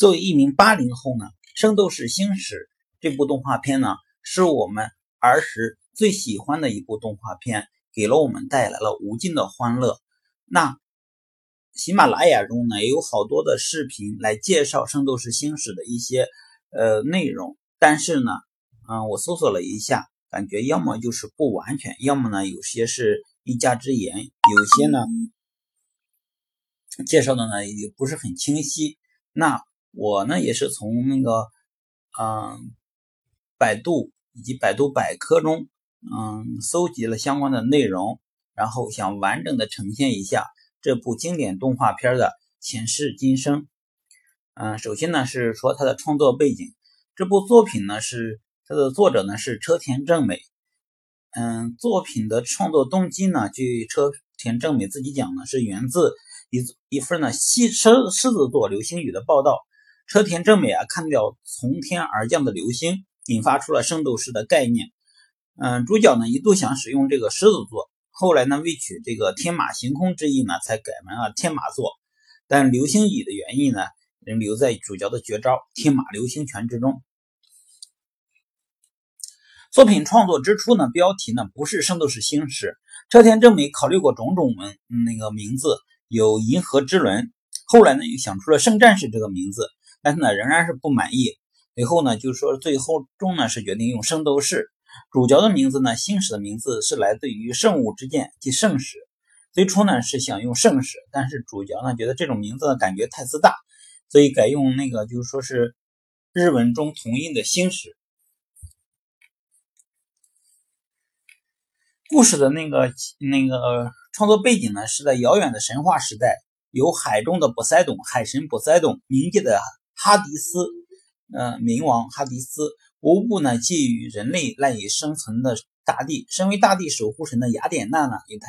作为一名八零后呢，《圣斗士星矢》这部动画片呢，是我们儿时最喜欢的一部动画片，给了我们带来了无尽的欢乐。那喜马拉雅中呢，也有好多的视频来介绍《圣斗士星矢》的一些呃内容，但是呢，嗯，我搜索了一下，感觉要么就是不完全，要么呢有些是一家之言，有些呢介绍的呢也不是很清晰。那我呢也是从那个嗯百度以及百度百科中嗯搜集了相关的内容，然后想完整的呈现一下这部经典动画片的前世今生。嗯，首先呢是说它的创作背景，这部作品呢是它的作者呢是车田正美。嗯，作品的创作动机呢，据车田正美自己讲呢，是源自一一份呢狮狮狮子座流星雨的报道。车田正美啊，看到从天而降的流星，引发出了圣斗士的概念。嗯，主角呢一度想使用这个狮子座，后来呢为取这个天马行空之意呢，才改名了天马座。但流星雨的原意呢，仍留在主角的绝招天马流星拳之中。作品创作之初呢，标题呢不是圣斗士星矢，车田正美考虑过种种文那个名字，有银河之轮，后来呢又想出了圣战士这个名字。但是呢，仍然是不满意。最后呢，就是说最后终呢是决定用圣斗士。主角的名字呢，星矢的名字是来自于圣物之剑即圣矢。最初呢是想用圣矢，但是主角呢觉得这种名字呢感觉太自大，所以改用那个就是说是日文中同音的星矢。故事的那个那个创作背景呢是在遥远的神话时代，有海中的波塞冬，海神波塞冬，冥界的。哈迪斯，呃，冥王哈迪斯无不呢觊觎人类赖以生存的大地。身为大地守护神的雅典娜呢，与他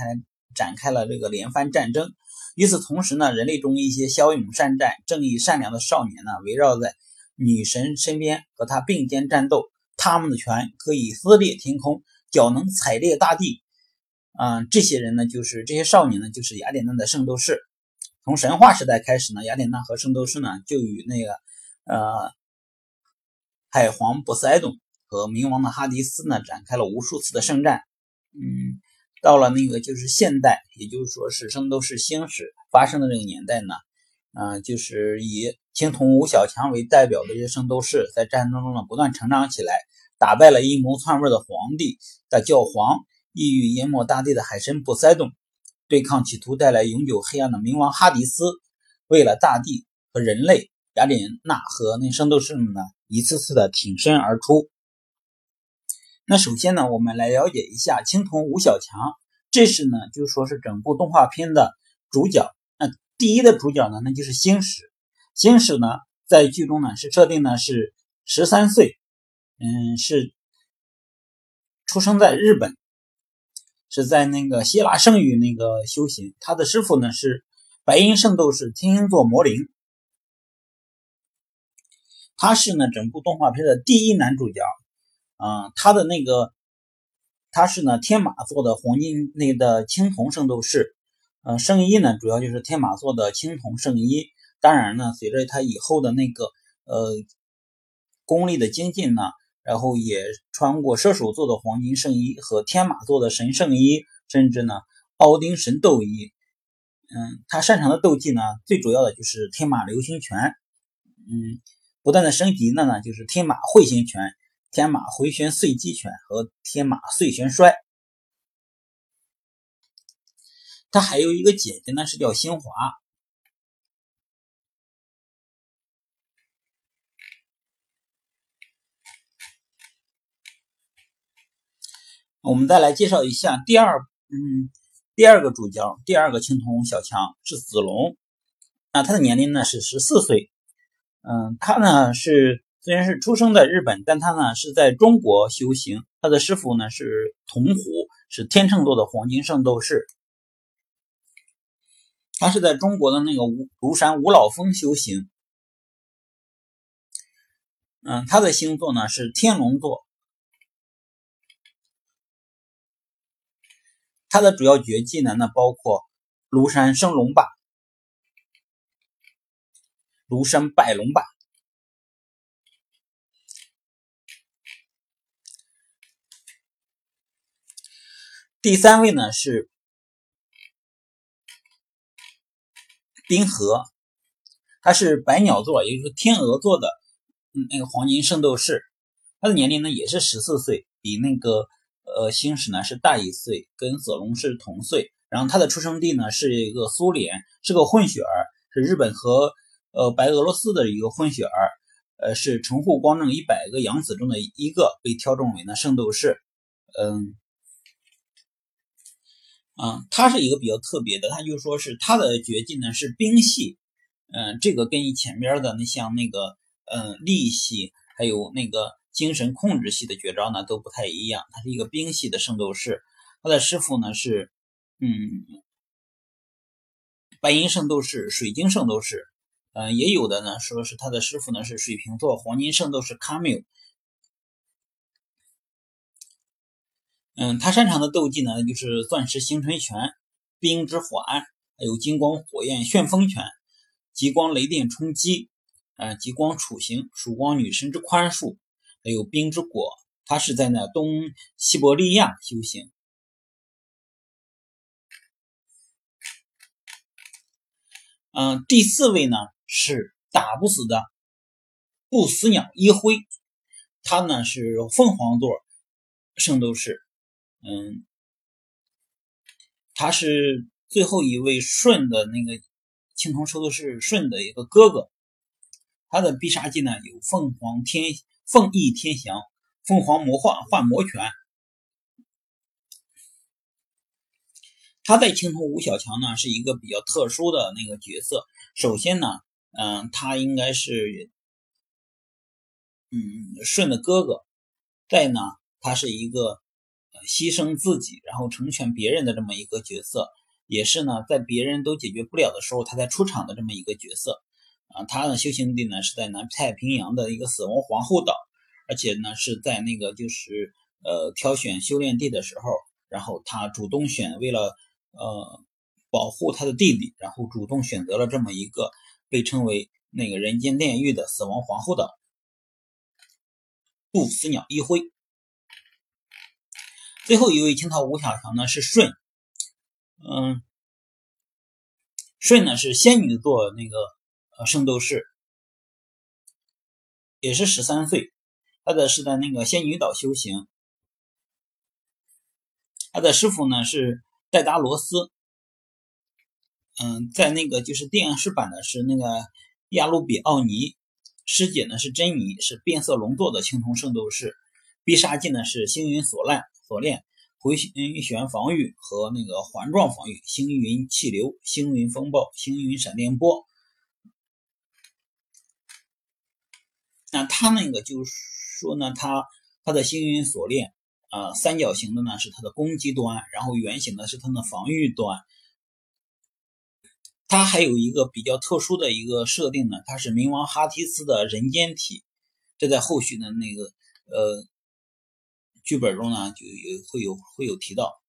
展开了这个连番战争。与此同时呢，人类中一些骁勇善战、正义善良的少年呢，围绕在女神身边，和她并肩战斗。他们的拳可以撕裂天空，脚能踩裂大地。嗯，这些人呢，就是这些少年呢，就是雅典娜的圣斗士。从神话时代开始呢，雅典娜和圣斗士呢就与那个呃海皇波塞冬和冥王的哈迪斯呢展开了无数次的圣战。嗯，到了那个就是现代，也就是说是圣斗士星矢发生的这个年代呢，嗯，就是以青铜五小强为代表的这些圣斗士在战争中呢不断成长起来，打败了阴谋篡位的皇帝的教皇，意欲淹没大地的海神波塞冬。对抗企图带来永久黑暗的冥王哈迪斯，为了大地和人类，雅典娜和那圣斗士们呢，一次次的挺身而出。那首先呢，我们来了解一下青铜吴小强，这是呢，就说是整部动画片的主角。那第一的主角呢，那就是星矢。星矢呢，在剧中呢是设定呢是十三岁，嗯，是出生在日本。是在那个希腊圣域那个修行，他的师傅呢是白银圣斗士天鹰座魔灵，他是呢整部动画片的第一男主角，啊，他的那个他是呢天马座的黄金那的青铜圣斗士，呃，圣衣呢主要就是天马座的青铜圣衣，当然呢随着他以后的那个呃功力的精进呢。然后也穿过射手座的黄金圣衣和天马座的神圣衣，甚至呢奥丁神斗衣。嗯，他擅长的斗技呢，最主要的就是天马流星拳。嗯，不断的升级的呢，就是天马彗星拳、天马回旋碎击拳和天马碎旋摔。他还有一个姐姐呢，是叫星华。我们再来介绍一下第二，嗯，第二个主角，第二个青铜小强是子龙，那他的年龄呢是十四岁，嗯，他呢是虽然是出生在日本，但他呢是在中国修行，他的师傅呢是铜虎，是天秤座的黄金圣斗士，他是在中国的那个五庐山五老峰修行，嗯，他的星座呢是天龙座。他的主要绝技呢，那包括庐山升龙霸、庐山拜龙霸。第三位呢是冰河，他是百鸟座，也就是天鹅座的那个黄金圣斗士，他的年龄呢也是十四岁，比那个。呃星矢呢是大一岁，跟佐龙是同岁。然后他的出生地呢是一个苏联，是个混血儿，是日本和呃白俄罗斯的一个混血儿。呃，是城户光正一百个养子中的一个被挑中为呢圣斗士。嗯，啊，他是一个比较特别的，他就说是他的绝技呢是冰系。嗯，这个跟你前边的那像那个嗯力系，还有那个精神控制系的绝招呢都不太一样。他是一个冰系的圣斗士，他的师傅呢是嗯白银圣斗士、水晶圣斗士。嗯，也有的呢，说是他的师傅呢是水瓶座黄金圣斗士卡缪。嗯，他擅长的斗技呢就是钻石星辰拳、冰之火案，还有金光火焰旋风拳、极光雷电冲击，嗯，极光处刑、曙光女神之宽恕，还有冰之果。他是在那东西伯利亚修行。嗯，第四位呢。是打不死的不死鸟一辉，他呢是凤凰座圣斗士，嗯，他是最后一位舜的那个青铜圣斗士舜的一个哥哥，他的必杀技呢有凤凰天凤翼天翔、凤凰魔幻幻魔拳，他在青铜五小强呢是一个比较特殊的那个角色，首先呢。嗯，他应该是，嗯，舜的哥哥。再呢，他是一个牺牲自己然后成全别人的这么一个角色，也是呢，在别人都解决不了的时候，他才出场的这么一个角色。啊，他的修行地呢是在南太平洋的一个死亡皇后岛，而且呢是在那个就是呃挑选修炼地的时候，然后他主动选为了呃保护他的弟弟，然后主动选择了这么一个。被称为那个人间炼狱的死亡皇后岛，不死鸟一辉。最后一位清朝五小强呢是舜，嗯，舜呢是仙女座那个圣斗士，也是十三岁，他的是在那个仙女岛修行，他的师傅呢是戴达罗斯。嗯，在那个就是电视版的是那个亚鲁比奥尼，师姐呢是珍妮，是变色龙座的青铜圣斗士，必杀技呢是星云锁链、锁链回旋防御和那个环状防御，星云气流、星云风暴、星云闪电波。那他那个就是说呢，他他的星云锁链啊，三角形的呢是他的攻击端，然后圆形的是他的防御端。它还有一个比较特殊的一个设定呢，它是冥王哈提斯的人间体，这在后续的那个呃剧本中呢就有会有会有提到。